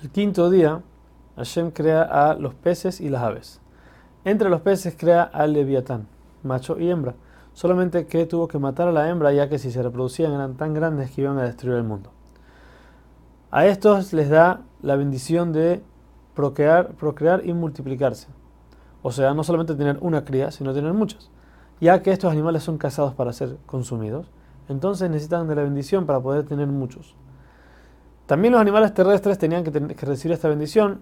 El quinto día, Hashem crea a los peces y las aves. Entre los peces crea al leviatán, macho y hembra. Solamente que tuvo que matar a la hembra ya que si se reproducían eran tan grandes que iban a destruir el mundo. A estos les da la bendición de procrear, procrear y multiplicarse. O sea, no solamente tener una cría, sino tener muchas. Ya que estos animales son cazados para ser consumidos, entonces necesitan de la bendición para poder tener muchos. También los animales terrestres tenían que, recibir esta bendición,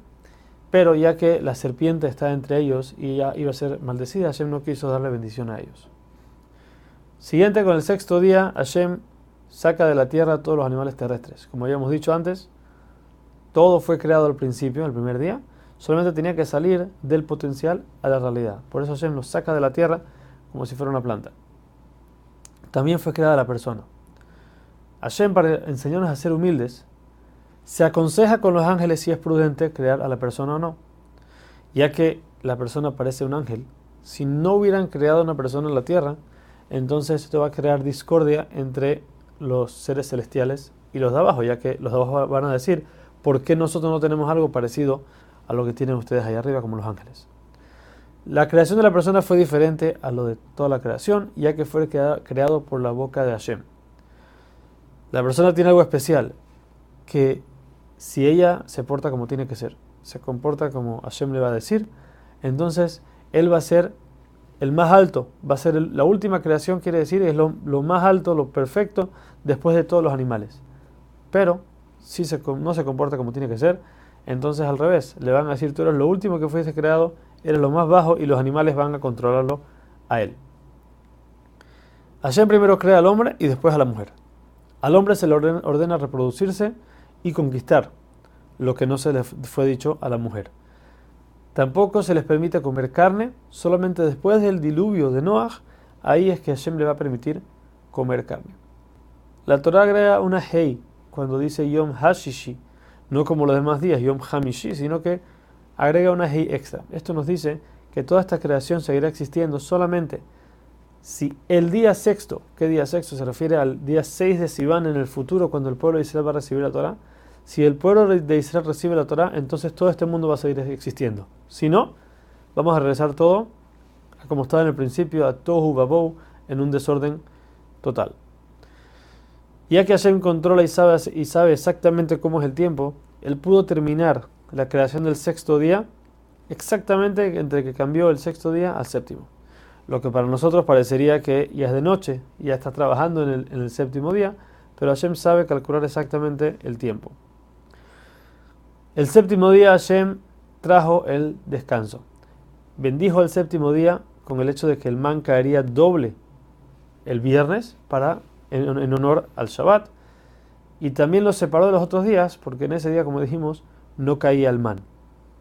pero ya que la serpiente está entre ellos y ya iba a ser maldecida, Hashem no quiso darle bendición a ellos. Siguiente, con el sexto día, Hashem saca de la tierra todos los animales terrestres. Como habíamos dicho antes, todo fue creado al principio, el primer día, solamente tenía que salir del potencial a la realidad. Por eso Hashem los saca de la tierra como si fuera una planta. También fue creada la persona. Hashem, para enseñarnos a ser humildes, se aconseja con los ángeles si es prudente crear a la persona o no, ya que la persona parece un ángel. Si no hubieran creado una persona en la tierra, entonces esto va a crear discordia entre los seres celestiales y los de abajo, ya que los de abajo van a decir, ¿por qué nosotros no tenemos algo parecido a lo que tienen ustedes ahí arriba como los ángeles? La creación de la persona fue diferente a lo de toda la creación, ya que fue creado por la boca de Hashem. La persona tiene algo especial, que si ella se porta como tiene que ser, se comporta como Hashem le va a decir, entonces él va a ser el más alto, va a ser la última creación, quiere decir, es lo, más alto, lo perfecto después de todos los animales. Pero si no se comporta como tiene que ser, entonces al revés, le van a decir, tú eres lo último que fuiste creado, eres lo más bajo y los animales van a controlarlo a él. Hashem primero crea al hombre y después a la mujer. Al hombre se le ordena reproducirse, y conquistar, lo que no se le fue dicho a la mujer. Tampoco se les permite comer carne, solamente después del diluvio de Noah, ahí es que Hashem le va a permitir comer carne. La Torah agrega una hei cuando dice Yom Hashishi, no como los demás días, Yom Hamishi, sino que agrega una hei extra. Esto nos dice que toda esta creación seguirá existiendo solamente si el día sexto, ¿qué día sexto? Se refiere al día 6 de Sivan en el futuro, cuando el pueblo de Israel va a recibir la Torah si el pueblo de Israel recibe la Torah, entonces todo este mundo va a seguir existiendo. Si no, vamos a regresar todo a como estaba en el principio, a Tohu Babou, en un desorden total. Ya que Hashem controla y sabe, exactamente cómo es el tiempo, él pudo terminar la creación del sexto día exactamente entre que cambió el sexto día al séptimo. Lo que para nosotros parecería que ya es de noche, ya está trabajando en el, en el séptimo día, pero Hashem sabe calcular exactamente el tiempo. El séptimo día Hashem trajo el descanso. Bendijo el séptimo día con el hecho de que el man caería doble el viernes para, en, honor al Shabbat. Y también lo separó de los otros días porque en ese día, como dijimos, no caía el man.